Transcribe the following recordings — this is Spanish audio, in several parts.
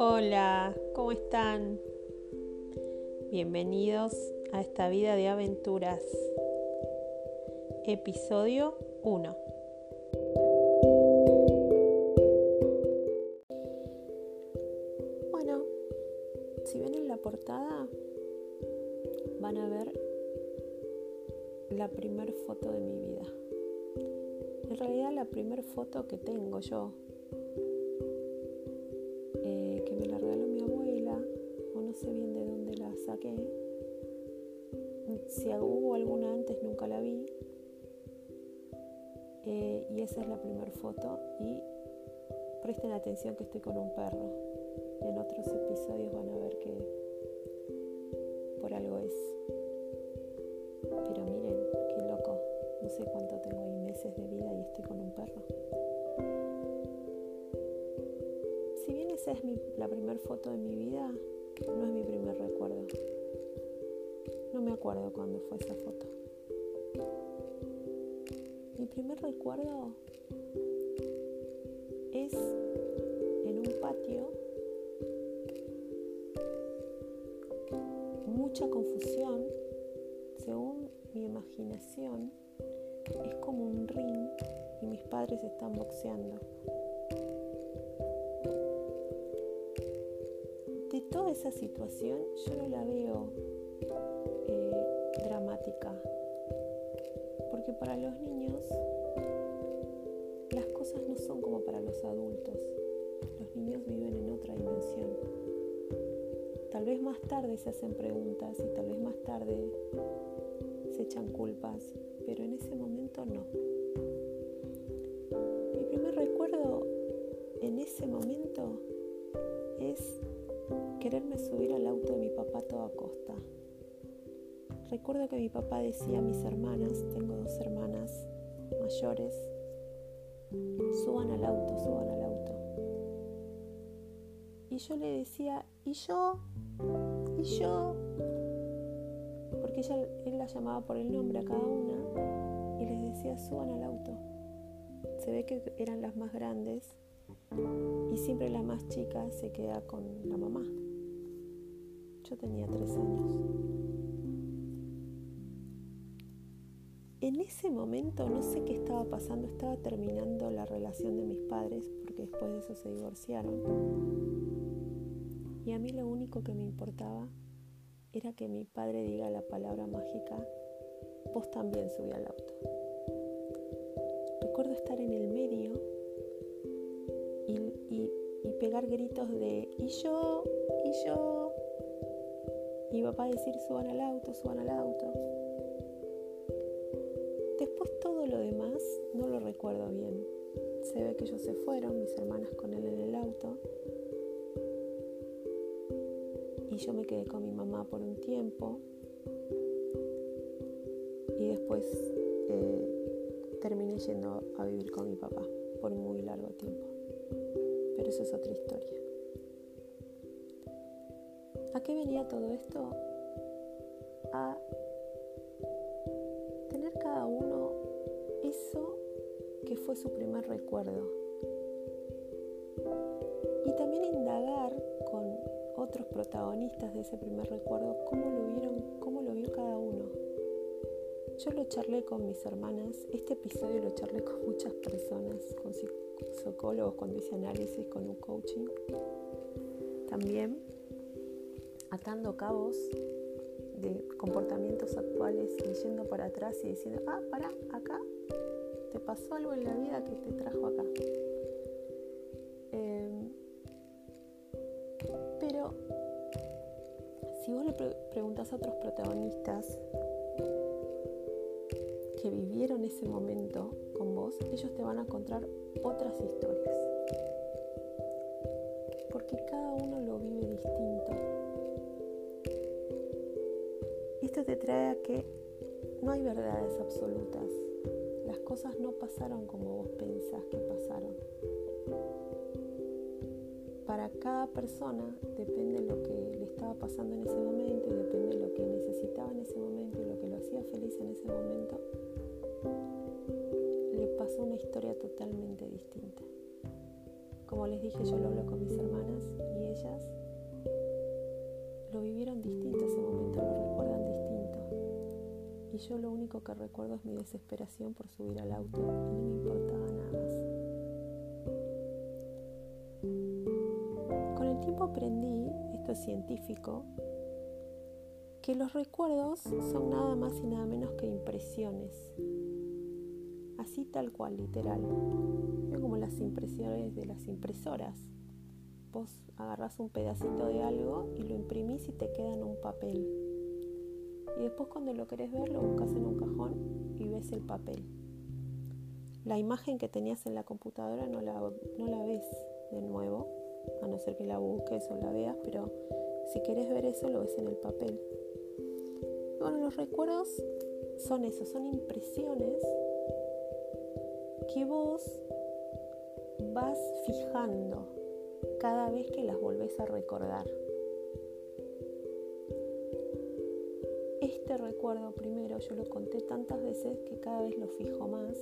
Hola, ¿cómo están? Bienvenidos a esta vida de aventuras. Episodio 1. Bueno, si ven en la portada van a ver la primer foto de mi vida. En realidad la primer foto que tengo yo esa es la primera foto. Y presten atención que estoy con un perro. En otros episodios van a ver que por algo es. Pero miren, qué loco. No sé cuánto tengo ahí meses de vida y estoy con un perro. Si bien esa es la primera foto de mi vida, no es mi primer recuerdo. No me acuerdo cuándo fue esa foto. Primer recuerdo es en un patio, mucha confusión, según mi imaginación, es como un ring y mis padres están boxeando. toda esa situación yo no la veo eh, dramática, porque para los niños Los niños viven en otra dimensión. Tal vez más tarde se hacen preguntas y tal vez más tarde se echan culpas, pero en ese momento no. Mi primer recuerdo en ese momento es quererme subir al auto de mi papá a toda costa. Recuerdo que mi papá decía a mis hermanas, tengo dos hermanas mayores, suban al auto, suban al auto. Y yo le decía, ¿y yo? ¿Y yo? Porque ella, él la llamaba por el nombre a cada una y les decía, suban al auto. Se ve que eran las más grandes y siempre la más chica se queda con la mamá. Yo tenía tres años. En ese momento no sé qué estaba pasando, estaba terminando la relación de mis padres porque después de eso se divorciaron. Y a mí lo único que me importaba era que mi padre diga la palabra mágica, vos también subí al auto. Recuerdo estar en el medio y, pegar gritos de y yo, y yo. Y papá decir suban al auto, suban al auto. Después todo lo demás no lo recuerdo bien. Se ve que ellos se fueron, mis hermanas con él Y yo me quedé con mi mamá por un tiempo. Y después eh, terminé yendo a vivir con mi papá por muy largo tiempo pero eso es otra historia. ¿A qué venía todo esto? A tener cada uno eso que fue su primer recuerdo. Otros protagonistas de ese primer recuerdo cómo lo vieron, cómo lo vio cada uno. Yo lo charlé con mis hermanas, este episodio lo charlé con muchas personas, con psicólogos cuando hice análisis con un coaching. También atando cabos de comportamientos actuales y yendo para atrás y diciendo, ah, para, acá, te pasó algo en la vida que te trajo acá. Si vos le preguntas a otros protagonistas que vivieron ese momento con vos, ellos te van a encontrar otras historias. Porque cada uno lo vive distinto. Esto te trae a que no hay verdades absolutas. Las cosas no pasaron como vos pensás que pasaron. Para cada persona depende lo que estaba pasando en ese momento y depende lo que necesitaba en ese momento y lo que lo hacía feliz en ese momento le pasó una historia totalmente distinta. como les dije, yo lo hablo con mis hermanas y ellas lo vivieron distinto ese momento, lo recuerdan distinto. Y yo lo único que recuerdo es mi desesperación por subir al auto y no me importaba nada más. Con el tiempo aprendí, es científico, que los recuerdos son nada más y nada menos que impresiones. Así tal cual, literal. como las impresiones de las impresoras. Vos agarras un pedacito de algo y lo imprimís y te queda en un papel. Y después cuando lo querés ver lo buscas en un cajón y ves el papel. La imagen que tenías en la computadora no la, no la ves de nuevo, a no ser que la busques o la veas, pero si querés ver eso lo ves en el papel. Bueno, los recuerdos son eso, son impresiones que vos vas fijando cada vez que las volvés a recordar. Este recuerdo primero yo lo conté tantas veces que cada vez lo fijo más.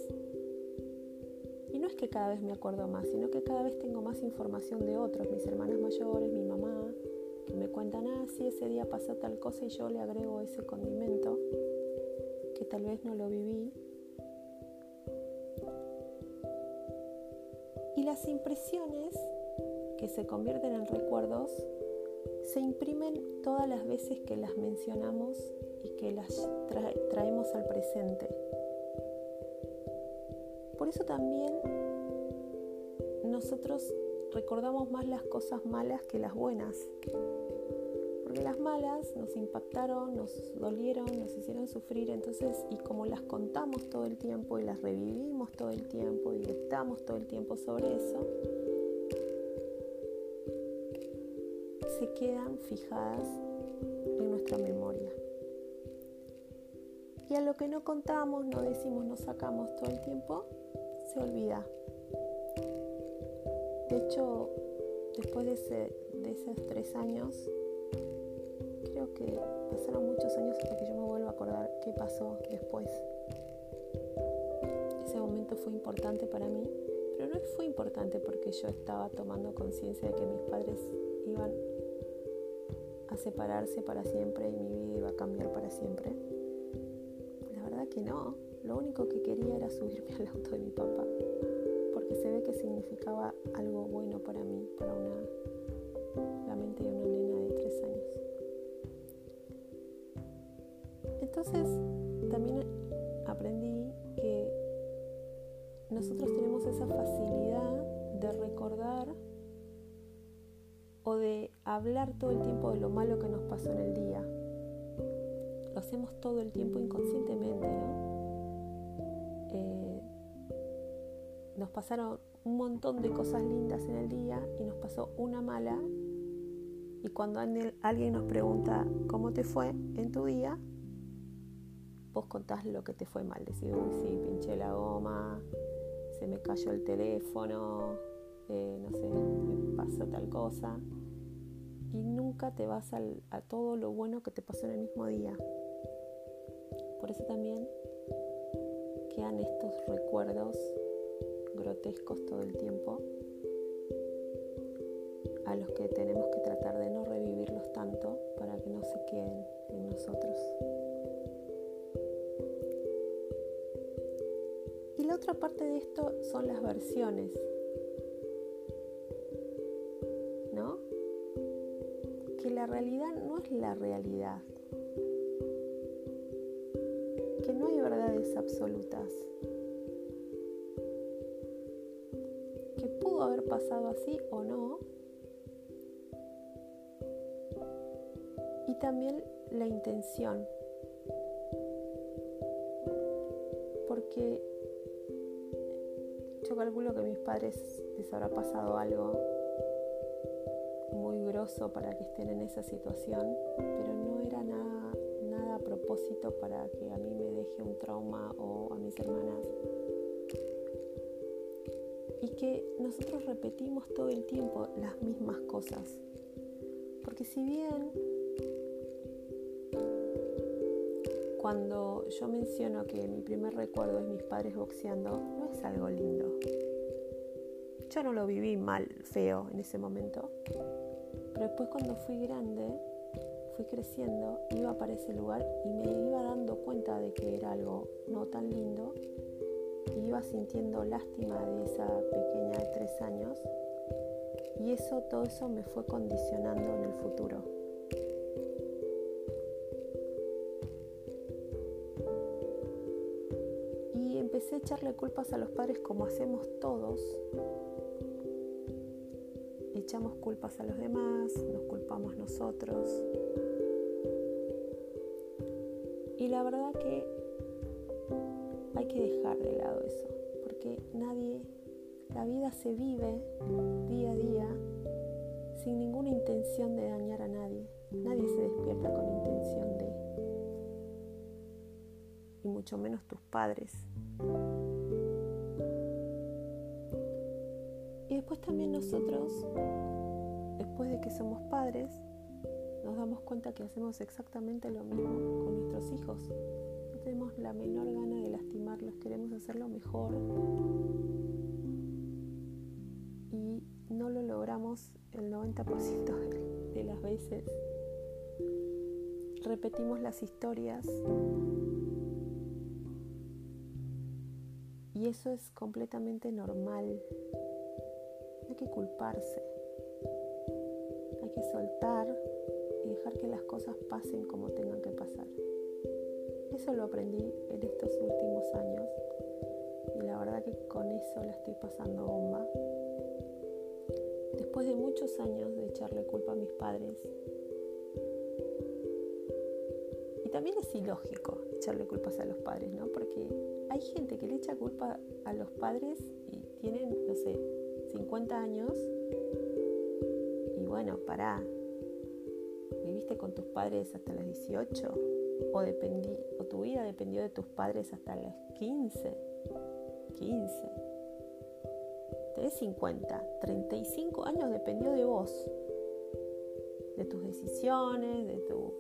No es que cada vez me acuerdo más, sino que cada vez tengo más información de otros, mis hermanas mayores, mi mamá, que me cuentan, ah, sí, ese día pasó tal cosa y yo le agrego ese condimento, que tal vez no lo viví. Y las impresiones que se convierten en recuerdos se imprimen todas las veces que las mencionamos y que las traemos al presente. Por eso también nosotros recordamos más las cosas malas que las buenas. Porque las malas nos impactaron, nos dolieron, nos hicieron sufrir, entonces, y como las contamos todo el tiempo y las revivimos todo el tiempo y estamos todo el tiempo sobre eso, se quedan fijadas en nuestra memoria. Y a lo que no contamos, no decimos, no sacamos todo el tiempo, se olvida. De hecho, después de, esos tres años, creo que pasaron muchos años hasta que yo me vuelvo a acordar qué pasó después. Ese momento fue importante para mí, pero no fue importante porque yo estaba tomando conciencia de que mis padres iban a separarse para siempre y mi vida iba a cambiar para siempre. La verdad que no, lo único que quería era subirme al auto de mi papá porque se ve que significaba algo bueno para mí, para una, la mente de una nena de tres años. Entonces, también aprendí que nosotros tenemos esa facilidad de recordar o de hablar todo el tiempo de lo malo que nos pasó en el día. Lo hacemos todo el tiempo inconscientemente, ¿no? Nos pasaron un montón de cosas lindas en el día y nos pasó una mala. Y cuando alguien nos pregunta cómo te fue en tu día, vos contás lo que te fue mal. Decís, uy, sí, pinché la goma, se me cayó el teléfono, eh, no sé, me pasó tal cosa. Y nunca te vas a todo lo bueno que te pasó en el mismo día. Por eso también quedan estos recuerdos grotescos todo el tiempo, a los que tenemos que tratar de no revivirlos tanto para que no se queden en nosotros. Y la otra parte de esto son las versiones, ¿no? Que la realidad no es la realidad, que no hay verdades absolutas. Haber pasado así o no. Y también la intención. Porque yo calculo que a mis padres les habrá pasado algo muy grosso para que estén en esa situación, pero no era nada, nada a propósito para que a mí me deje un trauma o a mis hermanas y que nosotros repetimos todo el tiempo las mismas cosas. Porque si bien cuando yo menciono que mi primer recuerdo es mis padres boxeando, no es algo lindo. Yo no lo viví mal, feo en ese momento. Pero después cuando fui grande, fui creciendo, iba para ese lugar y me iba dando cuenta de que era algo no tan lindo. Iba sintiendo lástima de esa pequeña de tres años. Y eso, todo eso me fue condicionando en el futuro. Y empecé a echarle culpas a los padres como hacemos todos echamos culpas a los demás, nos culpamos nosotros. Y la verdad que hay que dejar de lado eso, porque nadie, la vida se vive día a día sin ninguna intención de dañar a nadie. Nadie se despierta con intención de, y mucho menos tus padres. después también nosotros, después de que somos padres, nos damos cuenta que hacemos exactamente lo mismo con nuestros hijos. Tenemos la menor gana de lastimarlos, queremos hacerlo mejor y no lo logramos el 90% de las veces. Repetimos las historias y eso es completamente normal que culparse, hay que soltar y dejar que las cosas pasen como tengan que pasar. Eso lo aprendí en estos últimos años. Y la verdad que con eso la estoy pasando bomba. Después de muchos años de echarle culpa a mis padres, y también es ilógico echarle culpas a los padres, ¿no? Porque hay gente que le echa culpa a los padres y tienen, no sé, 50 años. Y bueno, pará, viviste con tus padres hasta los 18 o, o tu vida dependió de tus padres hasta los 15, 15. Tenés 50, 35 años dependió de vos, de tus decisiones, de, tu,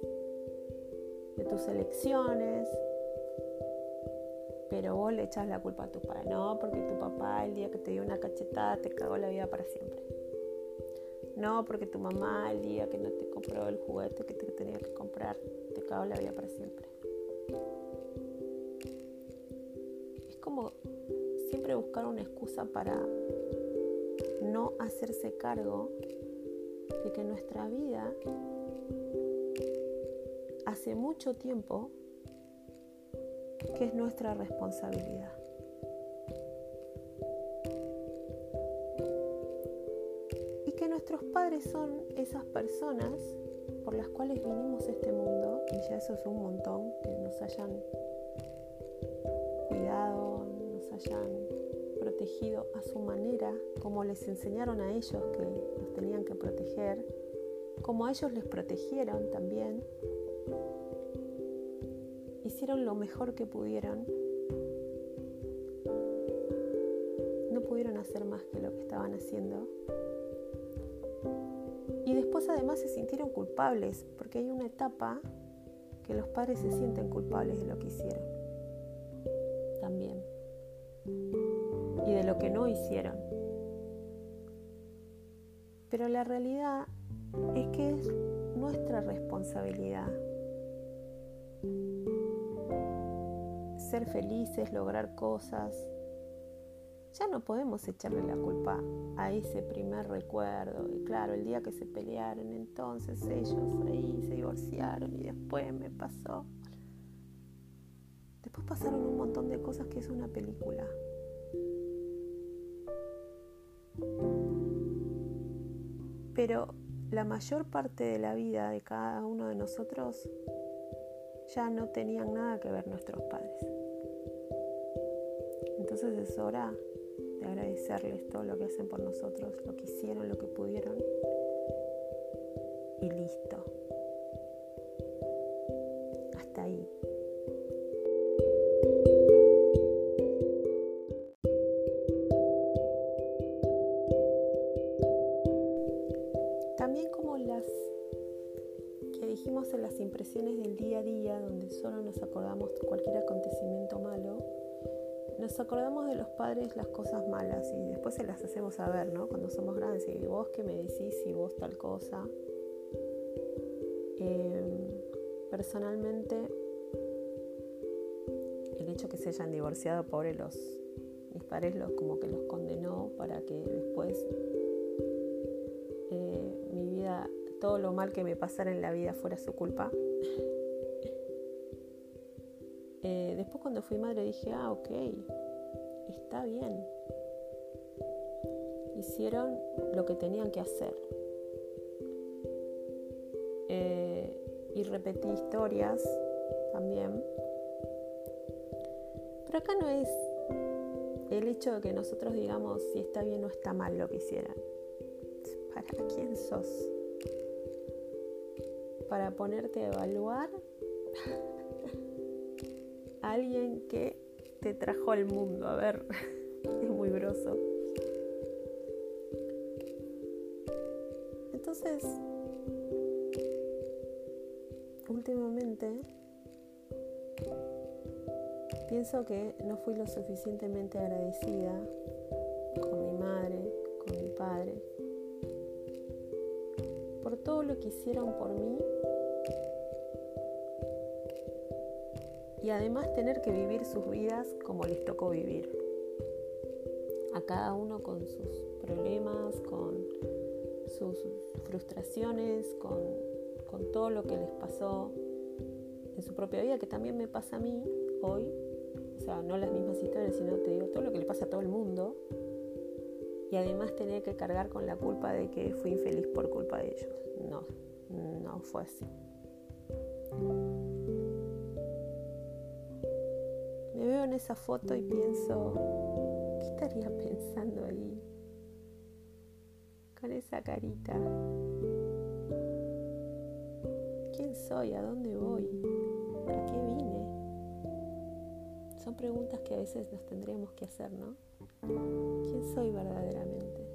de tus elecciones, pero vos le echas la culpa a tu padre. No, porque tu papá el día que te dio una cachetada te cagó la vida para siempre. No, porque tu mamá el día que no te compró el juguete que te tenía que comprar cagó la vida para siempre. Es como siempre buscar una excusa para no hacerse cargo de que nuestra vida hace mucho tiempo que es nuestra responsabilidad. Y que nuestros padres son esas personas por las cuales vinimos a este mundo, y ya eso es un montón, que nos hayan cuidado, nos hayan protegido a su manera, como les enseñaron a ellos que nos tenían que proteger, como a ellos les protegieron también, hicieron lo mejor que pudieron. No pudieron hacer más que lo que estaban haciendo. Y después además se sintieron culpables, porque hay una etapa que los padres se sienten culpables de lo que hicieron. También. Y de lo que no hicieron. Pero la realidad es que es nuestra responsabilidad ser felices, lograr cosas. Ya no podemos echarle la culpa a ese primer recuerdo. Y claro, el día que se pelearon, entonces ellos ahí se divorciaron y después me pasó. Después pasaron un montón de cosas que es una película. Pero la mayor parte de la vida de cada uno de nosotros ya no tenían nada que ver nuestros padres. Entonces es hora de agradecerles todo lo que hacen por nosotros, lo que hicieron, lo que pudieron. Y listo. Hasta ahí. También como las que dijimos en las impresiones del día a día, donde solo nos acordamos cualquier acontecimiento malo, nos acordamos de los padres las cosas malas y después se las hacemos saber, ¿no? Cuando somos grandes y vos que me decís y vos tal cosa. Em, personalmente, el hecho que se hayan divorciado, pobre los, mis padres los como que los condenó para que después eh, mi vida, todo lo mal que me pasara en la vida fuera su culpa. Después cuando fui madre dije, ah, ok, está bien. Hicieron lo que tenían que hacer. Eh, y repetí historias también. Pero acá no es el hecho de que nosotros digamos si está bien o está mal lo que hicieran. ¿Para quién sos? Para ponerte a evaluar alguien que te trajo al mundo. A ver, es muy groso. Entonces, últimamente pienso que no fui lo suficientemente agradecida con mi madre, con mi padre, por todo lo que hicieron por mí y además tener que vivir sus vidas como les tocó vivir. A cada uno con sus problemas, con sus frustraciones, con, todo lo que les pasó en su propia vida, que también me pasa a mí hoy. O sea, no las mismas historias, sino te digo todo lo que le pasa a todo el mundo. Y además tener que cargar con la culpa de que fui infeliz por culpa de ellos. No, no fue así. En esa foto y pienso, ¿qué estaría pensando ahí? Con esa carita. ¿Quién soy? ¿A dónde voy? ¿Para qué vine? Son preguntas que a veces nos tendríamos que hacer, ¿no? ¿Quién soy verdaderamente?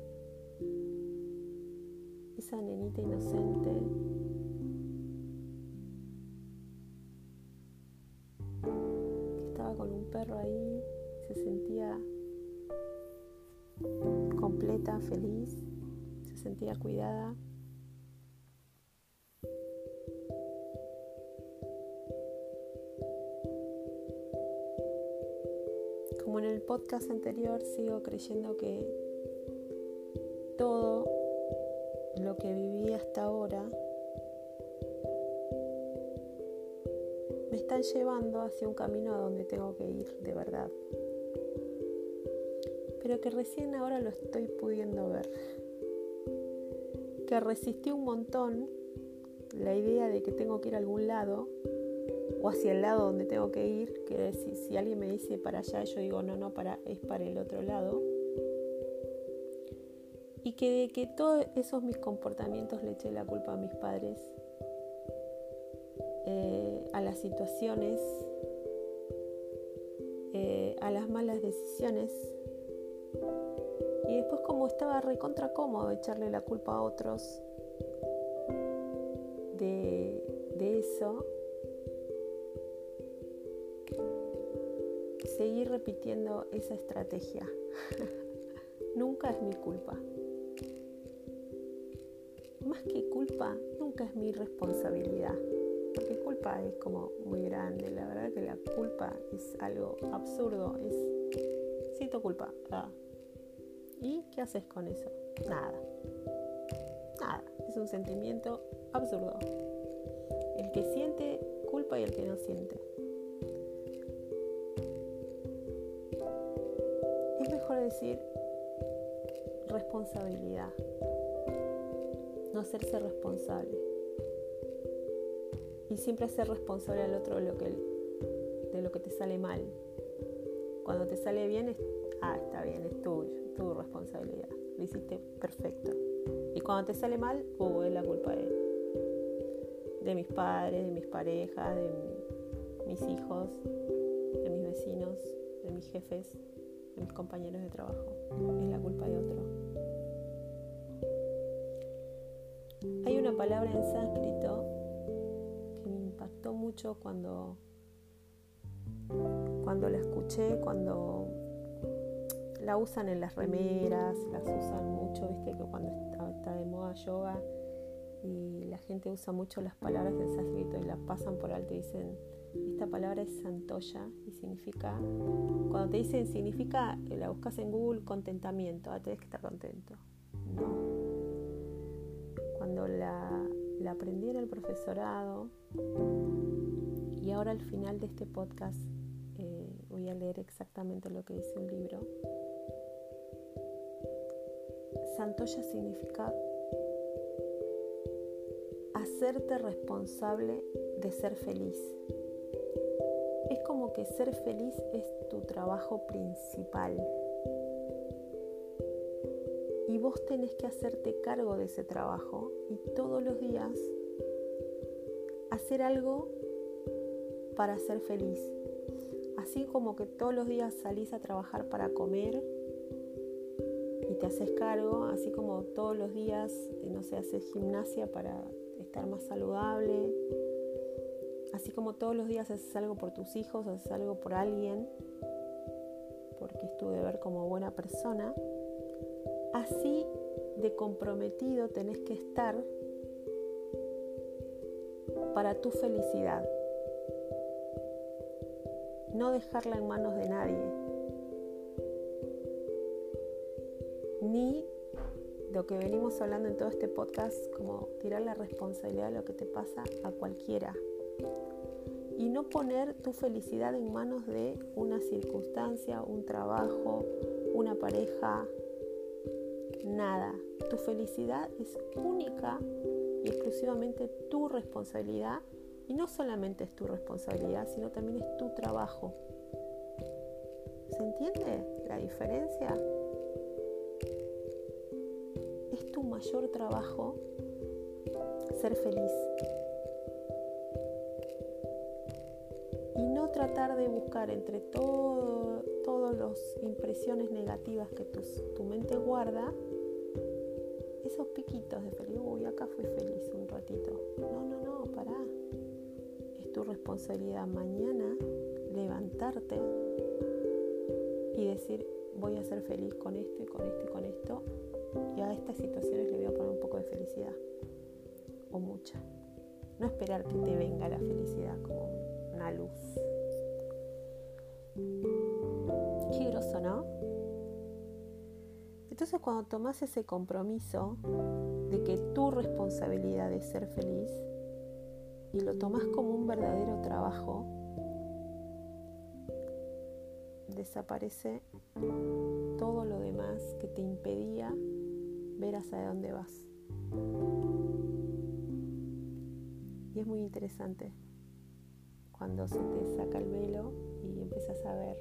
Esa nenita inocente con un perro ahí, se sentía completa, feliz, se sentía cuidada. Como en el podcast anterior, sigo creyendo que llevando hacia un camino a donde tengo que ir de verdad. Pero que recién ahora lo estoy pudiendo ver. Que resistí un montón la idea de que tengo que ir a algún lado o hacia el lado donde tengo que ir, que decir, si alguien me dice para allá, yo digo, no, no, para, es para el otro lado. Y que de que todos esos mis comportamientos le eché la culpa a mis padres eh, a las situaciones, eh, a las malas decisiones. Y después como estaba recontra cómodo echarle la culpa a otros de, de eso, seguir repitiendo esa estrategia. nunca es mi culpa. Más que culpa, nunca es mi responsabilidad porque culpa es como muy grande, la verdad que la culpa es algo absurdo, es siento culpa, ah. ¿y qué haces con eso? Nada, nada, es un sentimiento absurdo. El que siente culpa y el que no siente. Es mejor decir responsabilidad, no hacerse responsable y siempre ser responsable al otro de lo que, te sale mal. Cuando te sale bien, ah, está bien, es tuyo, tu responsabilidad. Lo hiciste perfecto. Y cuando te sale mal, uh, es la culpa de, de mis padres, de mis parejas, de mis hijos, de mis vecinos, de mis jefes, de mis compañeros de trabajo. Es la culpa de otro. Hay una palabra en sánscrito cuando, cuando la escuché, cuando la usan en las remeras, las usan mucho, viste que cuando está, de moda yoga y la gente usa mucho las palabras del sánscrito y la pasan por alto y dicen, esta palabra es santoya y significa, cuando te dicen significa, la buscas en Google, contentamiento, ah, tenés que estar contento. Cuando la aprendí en el profesorado y ahora al final de este podcast eh, voy a leer exactamente lo que dice un libro. Santoya significa hacerte responsable de ser feliz. Es como que ser feliz es tu trabajo principal. Y vos tenés que hacerte cargo de ese trabajo y todos los días hacer algo para ser feliz. Así como que todos los días salís a trabajar para comer y te haces cargo, así como todos los días, no sé, haces gimnasia para estar más saludable, así como todos los días haces algo por tus hijos, haces algo por alguien, porque es tu deber como buena persona, así de comprometido tenés que estar para tu felicidad. No dejarla en manos de nadie. Ni lo que venimos hablando en todo este podcast, como tirar la responsabilidad de lo que te pasa a cualquiera. Y no poner tu felicidad en manos de una circunstancia, un trabajo, una pareja, nada. Tu felicidad es única y exclusivamente tu responsabilidad. Y no solamente es tu responsabilidad, sino también es tu trabajo. ¿Se entiende la diferencia? Es tu mayor trabajo ser feliz. Y no tratar de buscar entre todas las impresiones negativas que tu mente guarda, esos piquitos de feliz, uy, acá fui feliz un ratito. No, no, no, pará. Tu responsabilidad mañana levantarte y decir, voy a ser feliz con esto y con esto y con esto. Y a estas situaciones le voy a poner un poco de felicidad. O mucha. No esperar que te venga la felicidad como una luz. Qué groso, ¿no? Entonces cuando tomas ese compromiso de que tu responsabilidad es ser feliz y lo tomas como un verdadero trabajo, desaparece todo lo demás que te impedía ver hacia dónde vas. Y es muy interesante cuando se te saca el velo y empiezas a ver,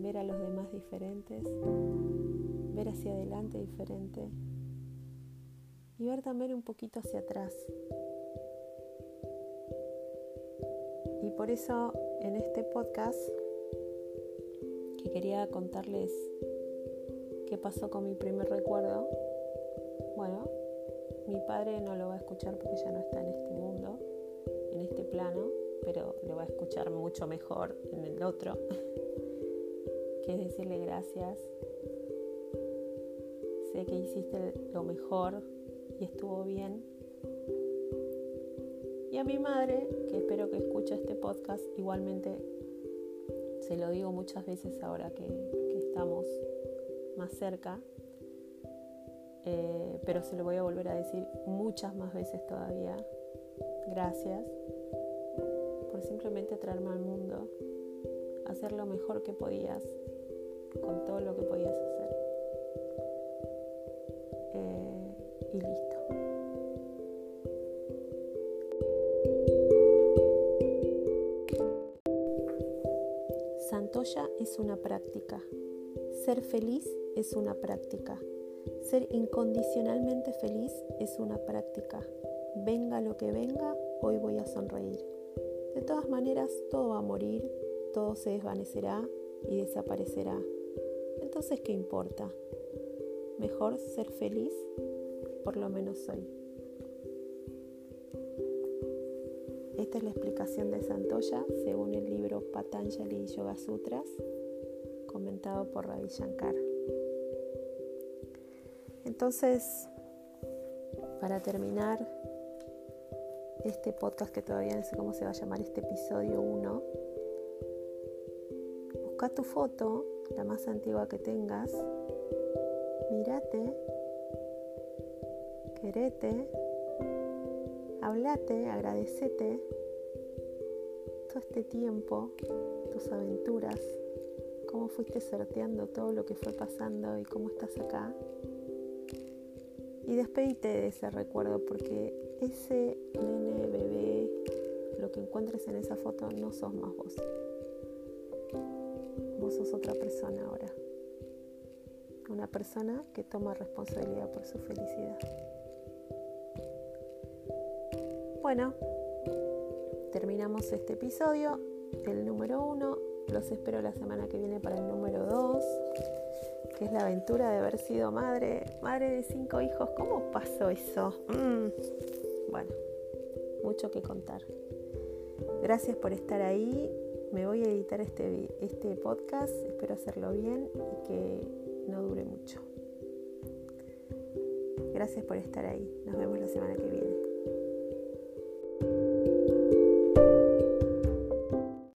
ver a los demás diferentes, ver hacia adelante diferente y ver también un poquito hacia atrás. Por eso en este podcast que quería contarles qué pasó con mi primer recuerdo, bueno, mi padre no lo va a escuchar porque ya no está en este mundo, en este plano, pero lo va a escuchar mucho mejor en el otro, que es decirle gracias sé que hiciste lo mejor y estuvo bien. Y a mi madre, que espero que escuche este podcast, igualmente se lo digo muchas veces ahora que, estamos más cerca, eh, pero se lo voy a volver a decir muchas más veces todavía. Gracias por simplemente traerme al mundo, hacer lo mejor que podías con todo lo que podías hacer. Una práctica. Ser feliz es una práctica. Ser incondicionalmente feliz es una práctica. Venga lo que venga, hoy voy a sonreír. De todas maneras, todo va a morir, todo se desvanecerá y desaparecerá. Entonces, ¿qué importa? Mejor ser feliz por lo menos hoy. esta es la explicación de Santoya según el libro Patanjali Yoga Sutras, comentado por Ravi Shankar. Entonces, para terminar este podcast que todavía no sé cómo se va a llamar este episodio 1, busca tu foto, la más antigua que tengas, mírate, querete, hablate, agradecete todo este tiempo, tus aventuras, cómo fuiste sorteando todo lo que fue pasando y cómo estás acá. Y despedite de ese recuerdo porque ese nene, bebé, lo que encuentres en esa foto no sos más vos. Vos sos otra persona ahora. Una persona que toma responsabilidad por su felicidad. Bueno, terminamos este episodio, el número uno. Los espero la semana que viene para el número dos, que es la aventura de haber sido madre, madre de cinco hijos. ¿Cómo pasó eso? Mm. Bueno, mucho que contar. Gracias por estar ahí. Me voy a editar este, este podcast. Espero hacerlo bien y que no dure mucho. Gracias por estar ahí. Nos vemos la semana que viene.